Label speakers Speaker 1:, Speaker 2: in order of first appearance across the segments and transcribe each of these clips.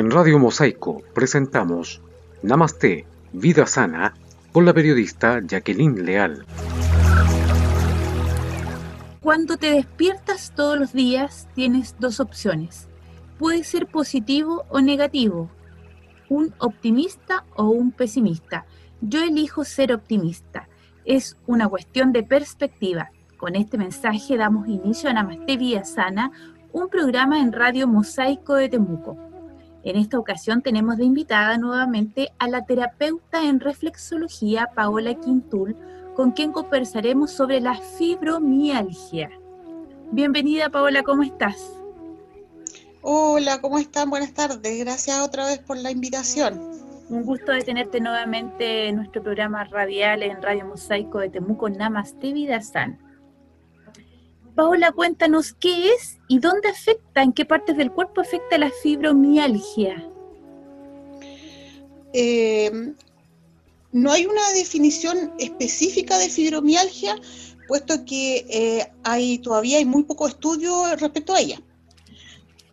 Speaker 1: En Radio Mosaico presentamos Namaste, Vida Sana, con la periodista Jacqueline Leal.
Speaker 2: Cuando te despiertas todos los días tienes dos opciones. Puede ser positivo o negativo, un optimista o un pesimista. Yo elijo ser optimista. Es una cuestión de perspectiva. Con este mensaje damos inicio a Namaste Vida Sana, un programa en Radio Mosaico de Temuco. En esta ocasión tenemos de invitada nuevamente a la terapeuta en reflexología Paola Quintul, con quien conversaremos sobre la fibromialgia. Bienvenida Paola, ¿cómo estás?
Speaker 3: Hola, ¿cómo están? Buenas tardes. Gracias otra vez por la invitación.
Speaker 2: Un gusto de tenerte nuevamente en nuestro programa radial en Radio Mosaico de Temuco, Namaste Vida San. Paola, cuéntanos qué es y dónde afecta, en qué partes del cuerpo afecta la fibromialgia.
Speaker 3: Eh, no hay una definición específica de fibromialgia, puesto que eh, hay todavía hay muy poco estudio respecto a ella.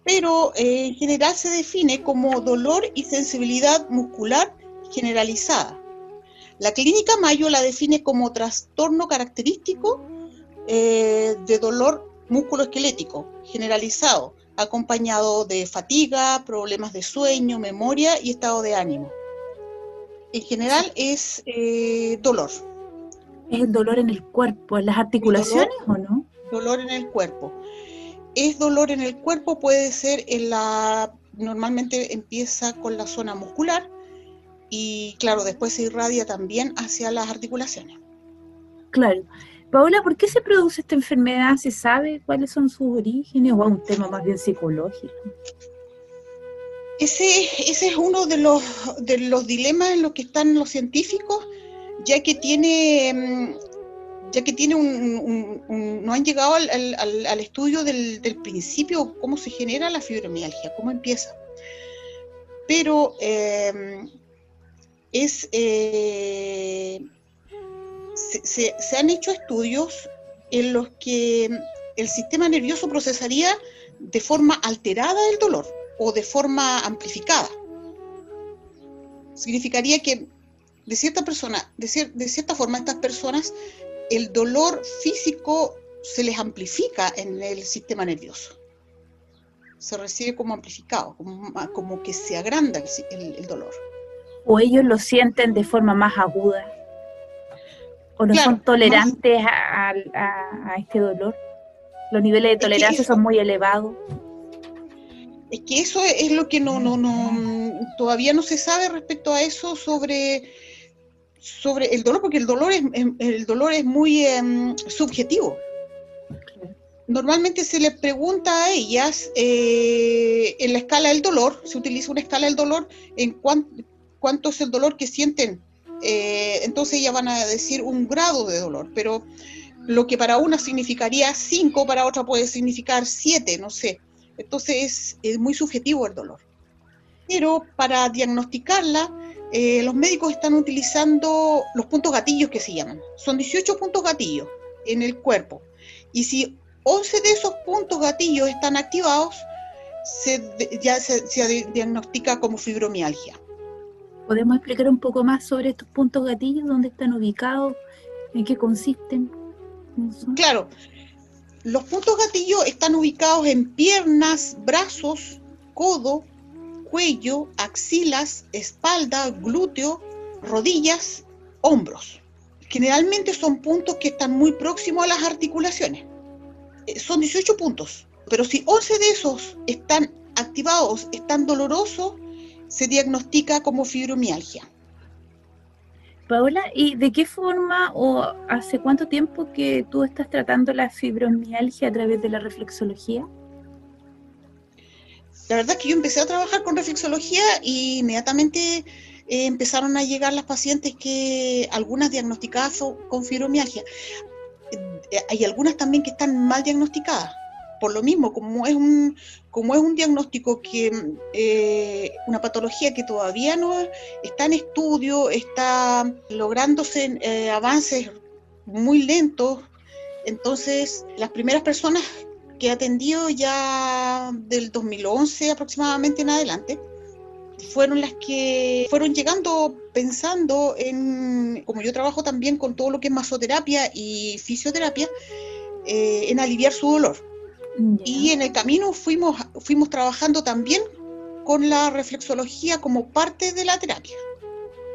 Speaker 3: Pero eh, en general se define como dolor y sensibilidad muscular generalizada. La clínica Mayo la define como trastorno característico eh, de dolor musculoesquelético generalizado, acompañado de fatiga, problemas de sueño, memoria y estado de ánimo. En general es eh, dolor.
Speaker 2: ¿Es el dolor en el cuerpo, en las articulaciones o no?
Speaker 3: Dolor en el cuerpo. Es dolor en el cuerpo, puede ser en la. Normalmente empieza con la zona muscular y, claro, después se irradia también hacia las articulaciones.
Speaker 2: Claro. Paola, ¿por qué se produce esta enfermedad? ¿Se sabe cuáles son sus orígenes o es un tema más bien psicológico?
Speaker 3: Ese, es uno de los, de los dilemas en los que están los científicos, ya que tiene, mm, ya que tiene un, no han llegado al, estudio del, principio, cómo se genera la fibromialgia, cómo empieza. Pero eh, es eh, se, han hecho estudios en los que el sistema nervioso procesaría de forma alterada el dolor o de forma amplificada. Significaría que de cierta persona, de, cierta forma, estas personas, el dolor físico se les amplifica en el sistema nervioso. Se recibe como amplificado, como, que se agranda el dolor.
Speaker 2: O ellos lo sienten de forma más aguda o no son tolerantes a, este dolor. Los niveles de tolerancia son muy elevados.
Speaker 3: Es que eso es lo que no, no, no, todavía no se sabe respecto a eso sobre, sobre el dolor, porque el dolor es, el dolor es muy em, subjetivo. Normalmente se les pregunta a ellas eh, en la escala del dolor, se utiliza una escala del dolor, en cuánto es el dolor que sienten eh, entonces ya van a decir un grado de dolor, pero lo que para una significaría 5, para otra puede significar 7, no sé. Entonces es, muy subjetivo el dolor. Pero para diagnosticarla, eh, los médicos están utilizando los puntos gatillos que se llaman. Son 18 puntos gatillos en el cuerpo. Y si 11 de esos puntos gatillos están activados, ya se diagnostica como fibromialgia.
Speaker 2: ¿Podemos explicar un poco más sobre estos puntos gatillos? ¿Dónde están ubicados? ¿En qué consisten?
Speaker 3: Claro, los puntos gatillos están ubicados en piernas, brazos, codo, cuello, axilas, espalda, glúteo, rodillas, hombros. Generalmente son puntos que están muy próximos a las articulaciones. Eh, son 18 puntos, pero si 11 de esos están activados, están dolorosos, se diagnostica como fibromialgia.
Speaker 2: Paola, ¿y de qué forma o hace cuánto tiempo que tú estás tratando la fibromialgia a través de la reflexología?
Speaker 3: La verdad es que yo empecé a trabajar con reflexología y inmediatamente eh, empezaron a llegar las pacientes que algunas diagnosticadas con fibromialgia. Eh, hay algunas también que están mal diagnosticadas por lo mismo, como es un, como es un diagnóstico que, eh, una patología que todavía no está en estudio, está lográndose eh, avances muy lentos, entonces las primeras personas que he atendido ya del 2011 aproximadamente en adelante, fueron las que fueron llegando pensando en, como yo trabajo también con todo lo que es masoterapia y fisioterapia, eh, en aliviar su dolor. Y en el camino fuimos, fuimos trabajando también con la reflexología como parte de la terapia.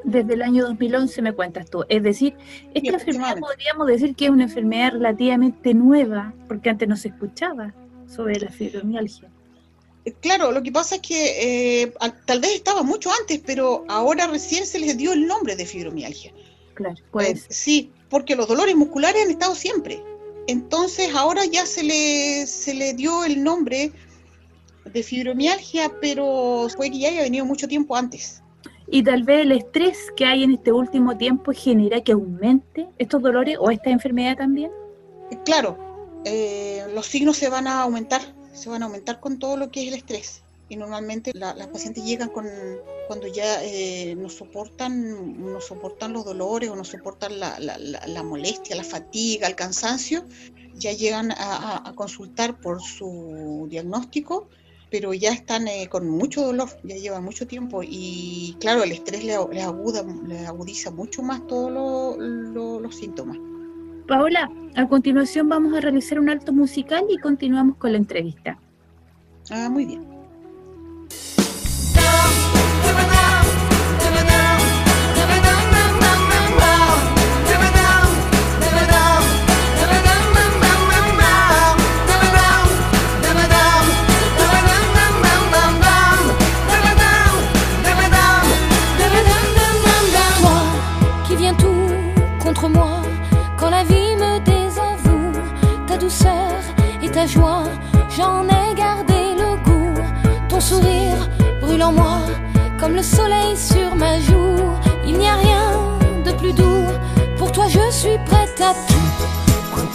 Speaker 2: Desde el año 2011 me cuentas tú. Es decir, esta enfermedad podríamos decir que es una enfermedad relativamente nueva, porque antes no se escuchaba sobre la fibromialgia.
Speaker 3: Claro, lo que pasa es que eh, tal vez estaba mucho antes, pero ahora recién se les dio el nombre de fibromialgia.
Speaker 2: Claro, pues.
Speaker 3: sí, porque los dolores musculares han estado siempre. Entonces ahora ya se le, se le dio el nombre de fibromialgia, pero fue que ya haya venido mucho tiempo antes.
Speaker 2: Y tal vez el estrés que hay en este último tiempo genera que aumente estos dolores o esta enfermedad también.
Speaker 3: Claro, eh, los signos se van a aumentar, se van a aumentar con todo lo que es el estrés. Y normalmente las pacientes llegan con, cuando ya eh, no, soportan, no soportan los dolores o no soportan la, la, molestia, la fatiga, el cansancio, ya llegan a, consultar por su diagnóstico pero ya están eh, con mucho dolor, ya llevan mucho tiempo y claro, el estrés les, aguda, les agudiza mucho más todos los síntomas.
Speaker 2: Paola, a continuación vamos a realizar un alto musical y continuamos con la entrevista.
Speaker 3: Ah, muy bien.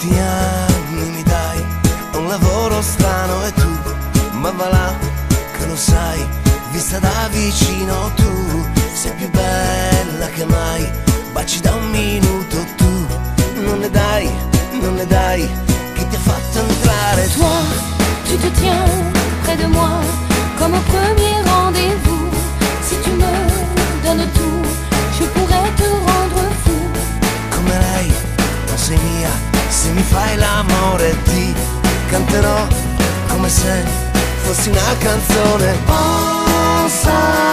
Speaker 4: Quanti anni mi dai, un lavoro strano e tu, ma va là che lo sai, vista da vicino tu, sei più bella che mai, baci da un minuto canterò come se fossi una canzone.
Speaker 5: Pensa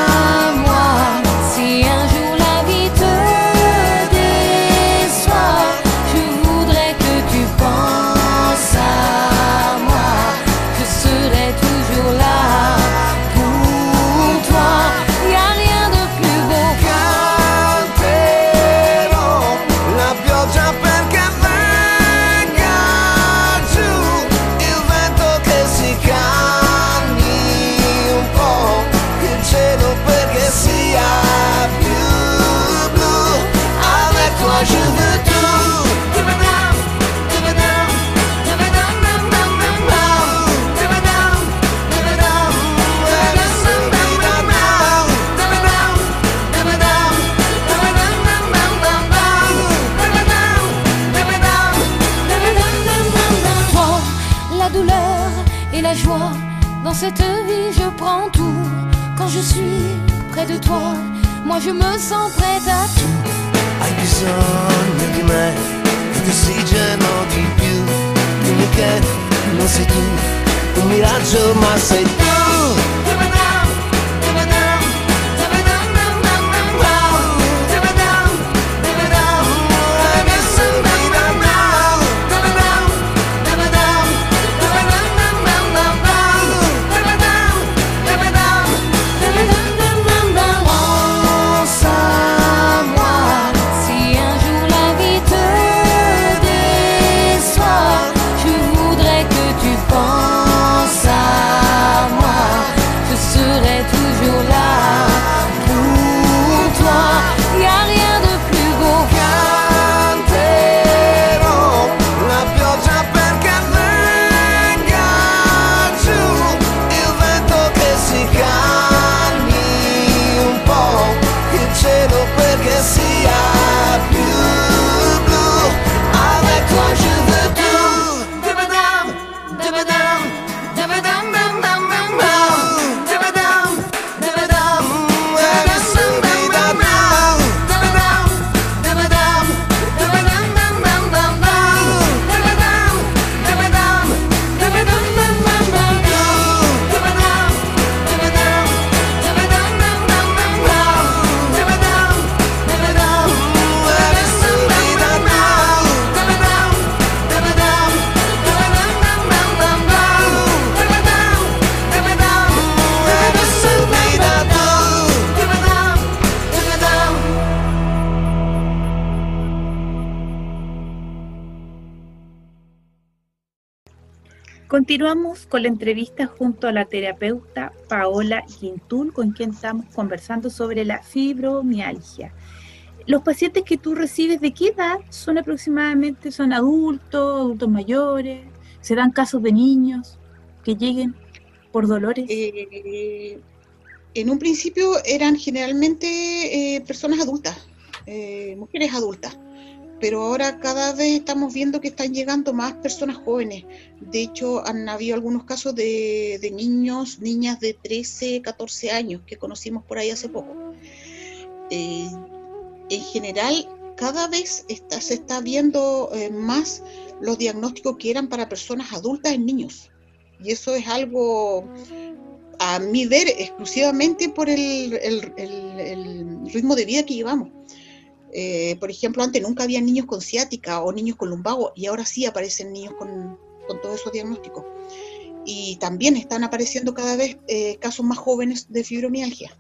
Speaker 4: to my say
Speaker 2: Continuamos con la entrevista junto a la terapeuta Paola Quintul, con quien estamos conversando sobre la fibromialgia. Los pacientes que tú recibes, ¿de qué edad son aproximadamente? ¿Son adultos, adultos mayores? ¿Se dan casos de niños que lleguen por dolores?
Speaker 3: Eh, en un principio eran generalmente eh, personas adultas, eh, mujeres adultas pero ahora cada vez estamos viendo que están llegando más personas jóvenes. De hecho, han habido algunos casos de, niños, niñas de 13, 14 años que conocimos por ahí hace poco. Eh, en general, cada vez se está viendo eh, más los diagnósticos que eran para personas adultas en niños. Y eso es algo, a mi ver, exclusivamente por el ritmo de vida que llevamos eh, por ejemplo, antes nunca había niños con ciática o niños con lumbago y ahora sí aparecen niños con, todos esos diagnósticos. Y también están apareciendo cada vez eh, casos más jóvenes de fibromialgia.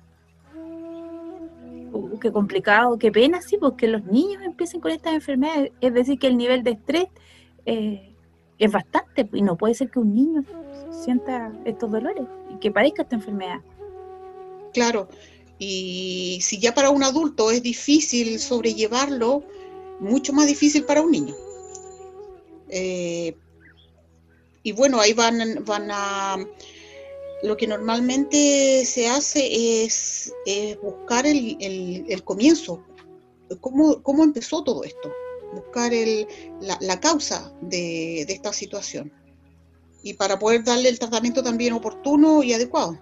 Speaker 2: Uh, qué complicado, qué pena, sí, porque los niños empiecen con estas enfermedades. Es decir, que el nivel de estrés eh, es bastante y no puede ser que un niño sienta estos dolores y que padezca esta enfermedad.
Speaker 3: Claro, y si ya para un adulto es difícil sobrellevarlo, mucho más difícil para un niño. Eh, y bueno, ahí van, van a... Lo que normalmente se hace es, buscar el, comienzo, ¿Cómo, cómo, empezó todo esto, buscar la, causa de esta situación. Y para poder darle el tratamiento también oportuno y adecuado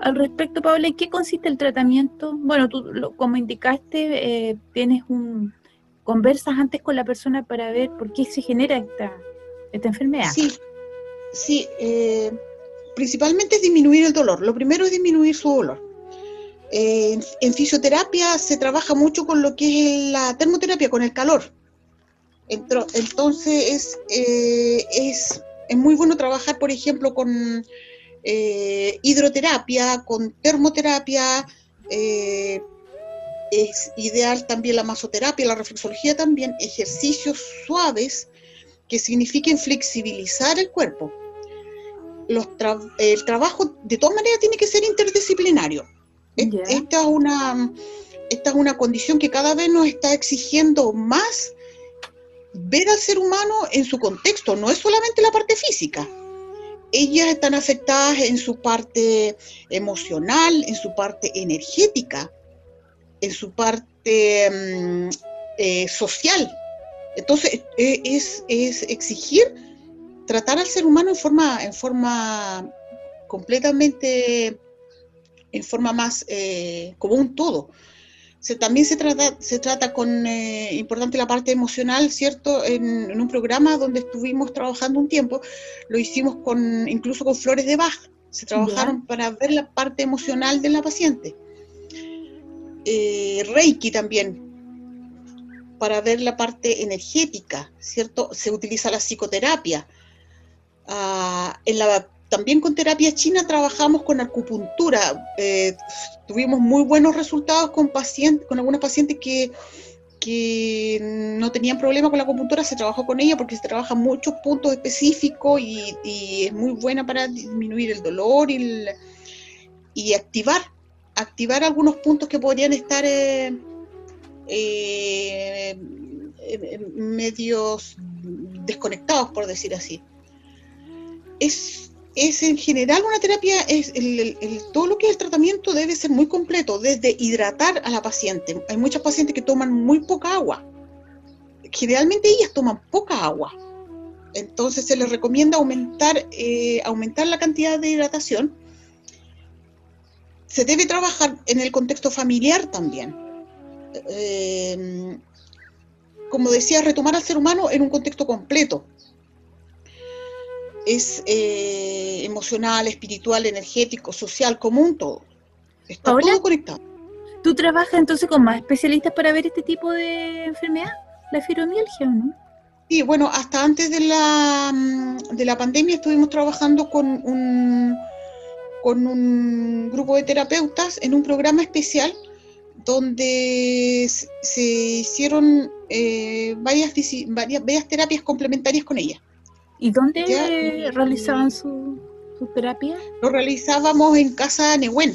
Speaker 2: al respecto, Paula, ¿en qué consiste el tratamiento? Bueno, tú, como indicaste, eh, tienes un conversas antes con la persona para ver por qué se genera esta, esta enfermedad.
Speaker 3: Sí, sí. Eh, principalmente es disminuir el dolor. Lo primero es disminuir su dolor. Eh, en, fisioterapia se trabaja mucho con lo que es la termoterapia, con el calor. Entonces es, es, es muy bueno trabajar, por ejemplo, con eh, hidroterapia, con termoterapia, eh, es ideal también la masoterapia, la reflexología también, ejercicios suaves que signifiquen flexibilizar el cuerpo. el trabajo de todas maneras tiene que ser interdisciplinario. Esta, es una, esta es una condición que cada vez nos está exigiendo más ver al ser humano en su contexto, no es solamente la parte física ellas están afectadas en su parte emocional, en su parte energética, en su parte mm, eh, social. Entonces, e, es, exigir tratar al ser humano en forma, en forma completamente, en forma más eh, como un todo también se trata, se trata con, eh, importante la parte emocional, ¿cierto? En, un programa donde estuvimos trabajando un tiempo, lo hicimos con, incluso con flores de Bach, se trabajaron para ver la parte emocional de la paciente. Eh, Reiki también, para ver la parte energética, ¿cierto? Se utiliza la psicoterapia. Ah, en la también con terapia china trabajamos con acupuntura. Eh, tuvimos muy buenos resultados con pacientes, con algunos pacientes que, que no tenían problema con la acupuntura, se trabajó con ella porque se trabaja muchos puntos específicos y, es muy buena para disminuir el dolor y, y activar, activar algunos puntos que podrían estar eh, eh, medios desconectados, por decir así. Es es en general una terapia, es todo lo que es el tratamiento debe ser muy completo, desde hidratar a la paciente. Hay muchas pacientes que toman muy poca agua. Generalmente ellas toman poca agua. Entonces se les recomienda aumentar, eh, aumentar la cantidad de hidratación. Se debe trabajar en el contexto familiar también. Eh, como decía, retomar al ser humano en un contexto completo es eh, emocional, espiritual, energético, social, común, todo. Está todo conectado.
Speaker 2: ¿Tú trabajas entonces con más especialistas para ver este tipo de enfermedad, la fibromialgia o no?
Speaker 3: Sí, bueno, hasta antes de la, mm, de la pandemia estuvimos trabajando con un, con un grupo de terapeutas en un programa especial donde se hicieron eh, varias, varias, varias, terapias complementarias con ella
Speaker 2: ¿Y dónde realizaban su, terapia?
Speaker 3: Lo realizábamos en Casa Nehuen.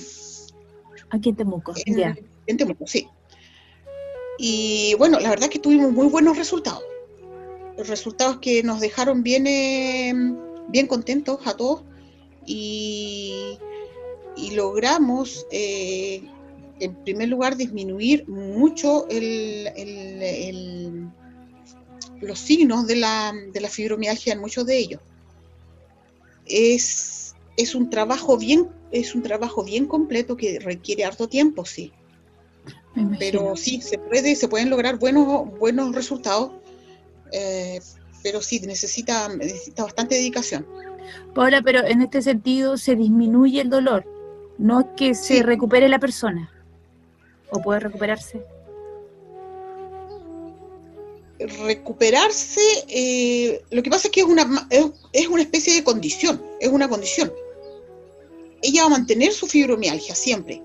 Speaker 2: Aquí en Temuco,
Speaker 3: ya. En Temuco, sí. Y bueno, la verdad que tuvimos muy buenos resultados. Resultados que nos dejaron bien, eh, bien contentos a todos y, logramos, eh, en primer lugar, disminuir mucho los signos de la, de la, fibromialgia en muchos de ellos. Es, es, un trabajo bien, es un trabajo bien completo que requiere harto tiempo, sí. Pero sí, se puede, se pueden lograr buenos, buenos resultados, eh, pero sí, necesita, necesita bastante dedicación.
Speaker 2: Paula, pero en este sentido se disminuye el dolor, no es que se recupere la persona, o puede recuperarse.
Speaker 3: Recuperarse, eh, lo que pasa es que es una, es, una especie de condición, es una condición. Ella va a mantener su fibromialgia siempre,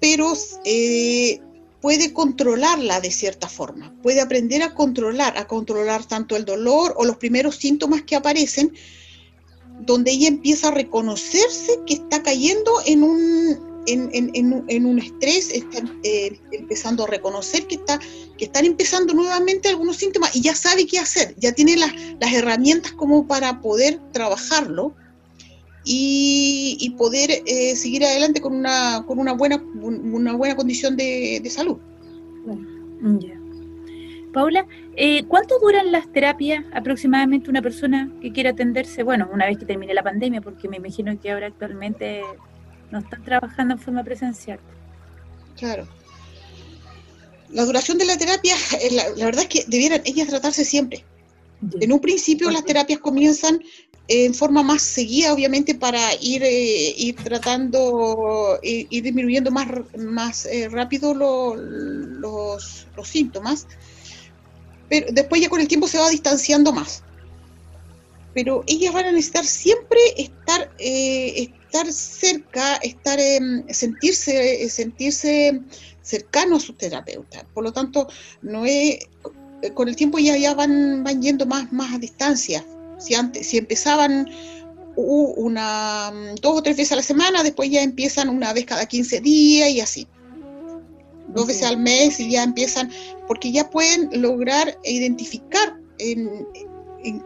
Speaker 3: pero eh, puede controlarla de cierta forma, puede aprender a controlar, a controlar tanto el dolor o los primeros síntomas que aparecen, donde ella empieza a reconocerse que está cayendo en un, en, un estrés, está eh, empezando a reconocer que, está, que están empezando nuevamente algunos síntomas y ya sabe qué hacer, ya tiene las, las herramientas como para poder trabajarlo y, poder eh, seguir adelante con una, con una, buena, una buena condición de, salud.
Speaker 2: Paula, eh, ¿cuánto duran las terapias aproximadamente una persona que quiera atenderse? Bueno, una vez que termine la pandemia, porque me imagino que ahora actualmente no están trabajando en forma presencial.
Speaker 3: Claro. La duración de la terapia, eh, la, verdad es que debieran ellas tratarse siempre. En un principio las terapias comienzan en forma más seguida, obviamente, para ir, eh, ir tratando, ir, ir, disminuyendo más, más eh, rápido los, los, síntomas, pero después ya con el tiempo se va distanciando más. Pero ellas van a necesitar siempre estar, eh, estar cerca, estar, sentirse, sentirse cercano a su terapeuta. Por lo tanto, no es, con el tiempo ya, ya van, van yendo más, más a distancia si, antes, si empezaban una, dos o tres veces a la semana, después ya empiezan una vez cada 15 días y así. Dos veces al mes y ya empiezan, porque ya pueden lograr identificar en,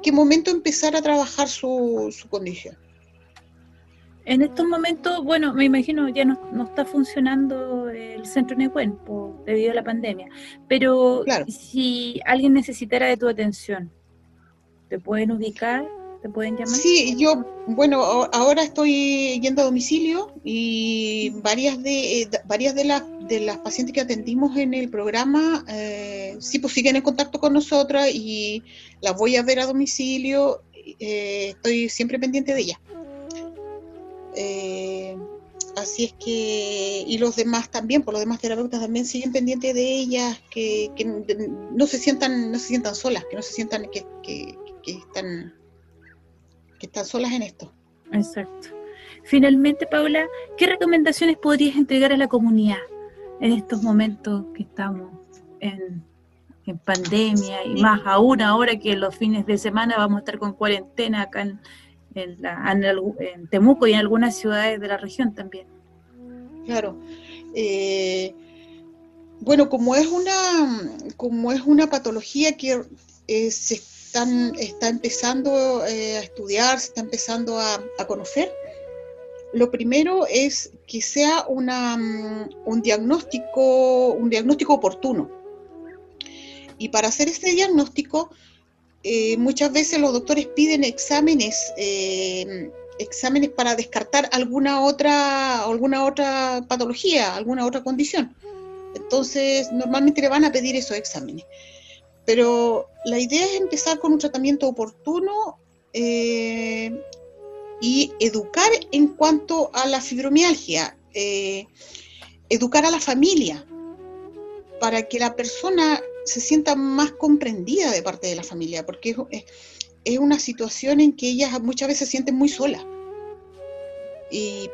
Speaker 3: qué momento empezar a trabajar su, condición.
Speaker 2: En estos momentos, bueno, me imagino ya no, está funcionando el centro Nehuen debido a la pandemia, pero si alguien necesitara de tu atención, ¿Te pueden ubicar? ¿Te pueden llamar?
Speaker 3: Sí, yo, bueno, ahora estoy yendo a domicilio y varias de eh, varias de las de las pacientes que atendimos en el programa, eh, sí, pues siguen en contacto con nosotras y las voy a ver a domicilio. Eh, estoy siempre pendiente de ellas. Así es que, y los demás también, por pues los demás terapeutas también siguen pendientes de ellas, que, no se sientan, no se sientan solas, que no se sientan que, que están, que están solas en esto.
Speaker 2: Exacto. Finalmente, Paula, ¿qué recomendaciones podrías entregar a la comunidad en estos momentos que estamos en, pandemia y más aún ahora que los fines de semana vamos a estar con cuarentena acá en, en, Temuco y en algunas ciudades de la región también?
Speaker 3: Claro. Eh, bueno, como es una, como es una patología que eh, se está empezando eh, a estudiar, se está empezando a, conocer, lo primero es que sea una, mm, un, diagnóstico, un diagnóstico oportuno. Y para hacer este diagnóstico, eh, muchas veces los doctores piden exámenes, eh, exámenes para descartar alguna otra, alguna otra patología, alguna otra condición. Entonces, normalmente le van a pedir esos exámenes. Pero la idea es empezar con un tratamiento oportuno eh, y educar en cuanto a la fibromialgia, educar a la familia para que la persona se sienta más comprendida de parte de la familia, porque es, una situación en que ellas muchas veces se sienten muy solas. Y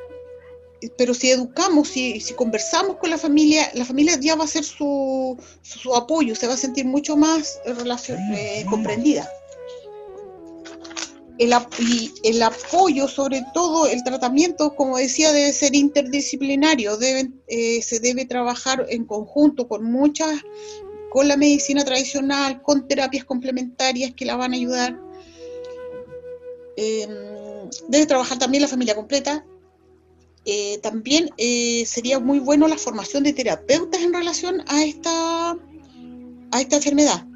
Speaker 3: pero si educamos, si, si, conversamos con la familia, la familia ya va a ser su, su, apoyo, se va a sentir mucho más relación, eh, comprendida. el, y el apoyo, sobre todo el tratamiento, como decía, debe ser interdisciplinario, eh, se debe trabajar en conjunto con muchas, con la medicina tradicional, con terapias complementarias que la van a ayudar. Em, debe trabajar también la familia completa. Eh, también eh, sería muy bueno la formación de terapeutas en relación a esta, a esta enfermedad,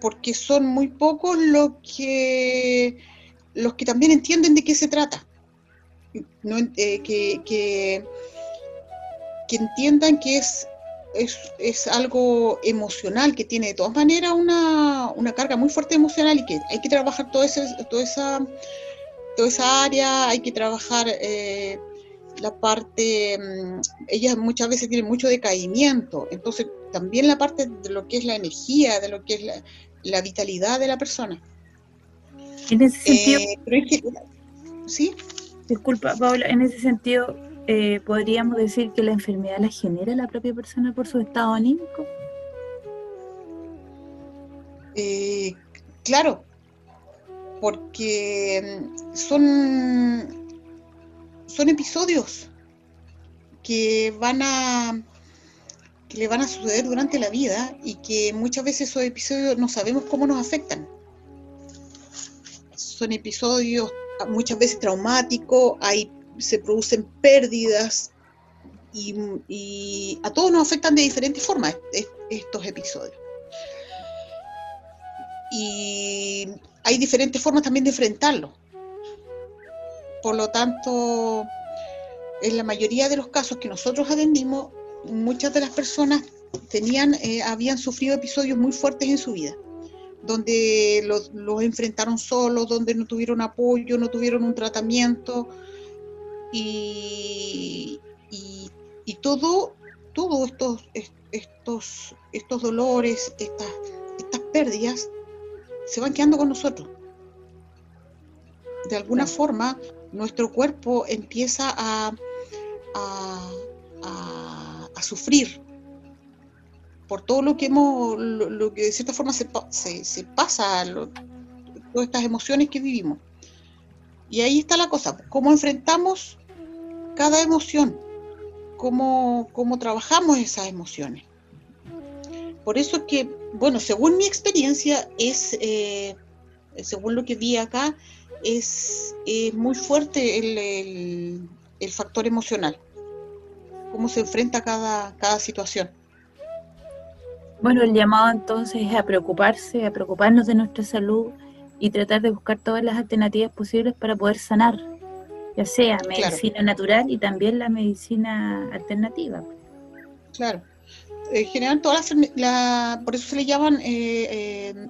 Speaker 3: porque son muy pocos los que los que también entienden de qué se trata, eh, que, que, entiendan que es, es, algo emocional, que tiene de todas maneras una, carga muy fuerte emocional y que hay que trabajar toda esa, toda esa, toda esa área, hay que trabajar eh, la parte, mm, ellas muchas veces tienen mucho decaimiento, entonces también la parte de lo que es la energía, de lo que es la, la vitalidad de la persona.
Speaker 2: En ese sentido,
Speaker 3: eh, ¿sí?
Speaker 2: Disculpa, Paula, en ese sentido, eh, ¿podríamos decir que la enfermedad la genera la propia persona por su estado anímico?
Speaker 3: Eh, claro, porque mm, son, son episodios que van a que le van a suceder durante la vida y que muchas veces esos episodios no sabemos cómo nos afectan son episodios muchas veces traumáticos, hay, se producen pérdidas y, a todos nos afectan de diferentes formas estos episodios. Y hay diferentes formas también de enfrentarlo. Por lo tanto, en la mayoría de los casos que nosotros atendimos, muchas de las personas tenían, eh, habían sufrido episodios muy fuertes en su vida donde los, enfrentaron solos, donde no tuvieron apoyo, no tuvieron un tratamiento y, y, todo, todos estos, estos, estos dolores, estas, estas pérdidas, se van quedando con nosotros. De alguna forma, nuestro cuerpo empieza a, a, a sufrir por todo lo que hemos, lo, que de cierta forma se, se, pasa, todas estas emociones que vivimos. Y ahí está la cosa, cómo enfrentamos cada emoción, cómo, cómo trabajamos esas emociones. Por eso es que, bueno, según mi experiencia, es, eh, según lo que vi acá, es, muy fuerte el, el, factor emocional, cómo se enfrenta cada, cada situación.
Speaker 2: Bueno, el llamado entonces es a preocuparse, a preocuparnos de nuestra salud y tratar de buscar todas las alternativas posibles para poder sanar, ya sea medicina natural y también la medicina alternativa.
Speaker 3: Claro. En general, todas las, por eso se le llaman eh, eh,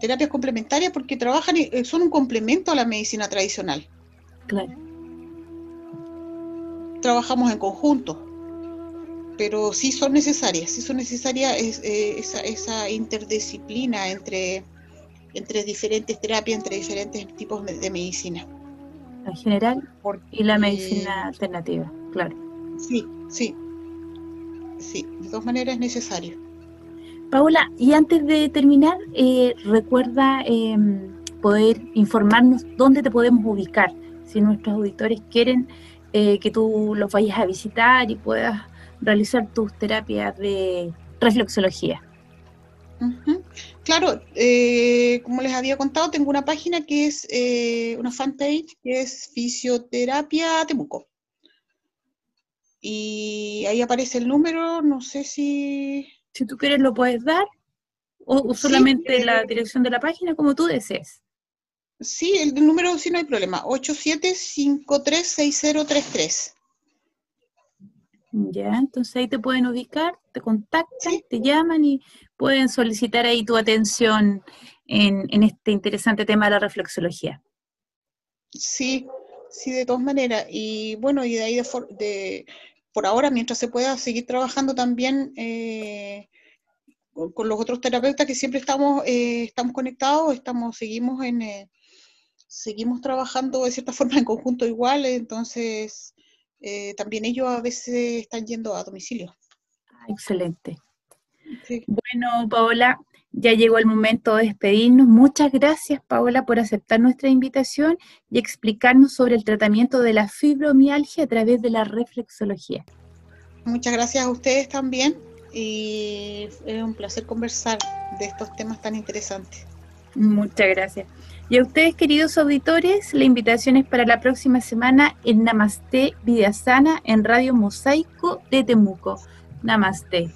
Speaker 3: terapias complementarias, porque trabajan, y son un complemento a la medicina tradicional.
Speaker 2: Claro.
Speaker 3: Trabajamos en conjunto pero sí son necesarias, sí son necesarias eh, esa, interdisciplina entre, entre diferentes terapias, entre diferentes tipos de, medicina.
Speaker 2: En general y la medicina alternativa, claro.
Speaker 3: Sí, sí, sí, de todas maneras es necesario.
Speaker 2: Paula, y antes de terminar, eh, recuerda em, poder informarnos dónde te podemos ubicar, si nuestros auditores quieren eh, que tú los vayas a visitar y puedas realizar tus terapias de reflexología.
Speaker 3: Claro, eh, como les había contado, tengo una página que es eh, una fanpage que es Fisioterapia Temuco. Y ahí aparece el número, no sé si...
Speaker 2: Si tú quieres lo puedes dar, o, solamente la dirección de la página, como tú desees.
Speaker 3: Sí, el número sí no hay problema, 87536033.
Speaker 2: Ya, entonces ahí te pueden ubicar, te contactan, te llaman y pueden solicitar ahí tu atención en, este interesante tema de la reflexología.
Speaker 3: Sí, sí, de todas maneras. Y bueno, y de ahí de, por ahora, mientras se pueda seguir trabajando también eh, con, los otros terapeutas que siempre estamos, eh, estamos conectados, estamos, seguimos en eh, seguimos trabajando de cierta forma en conjunto igual, entonces eh, también ellos a veces están yendo a domicilio.
Speaker 2: Ah, excelente. Bueno, Paola, Ya llegó el momento de despedirnos. Muchas gracias, Paola, por aceptar nuestra invitación y explicarnos sobre el tratamiento de la fibromialgia a través de la reflexología.
Speaker 3: Muchas gracias a ustedes también y es un placer conversar de estos temas tan interesantes.
Speaker 2: Muchas gracias. Y a ustedes, queridos auditores, la invitación es para la próxima semana en Namaste Vida Sana en Radio Mosaico de Temuco. Namaste.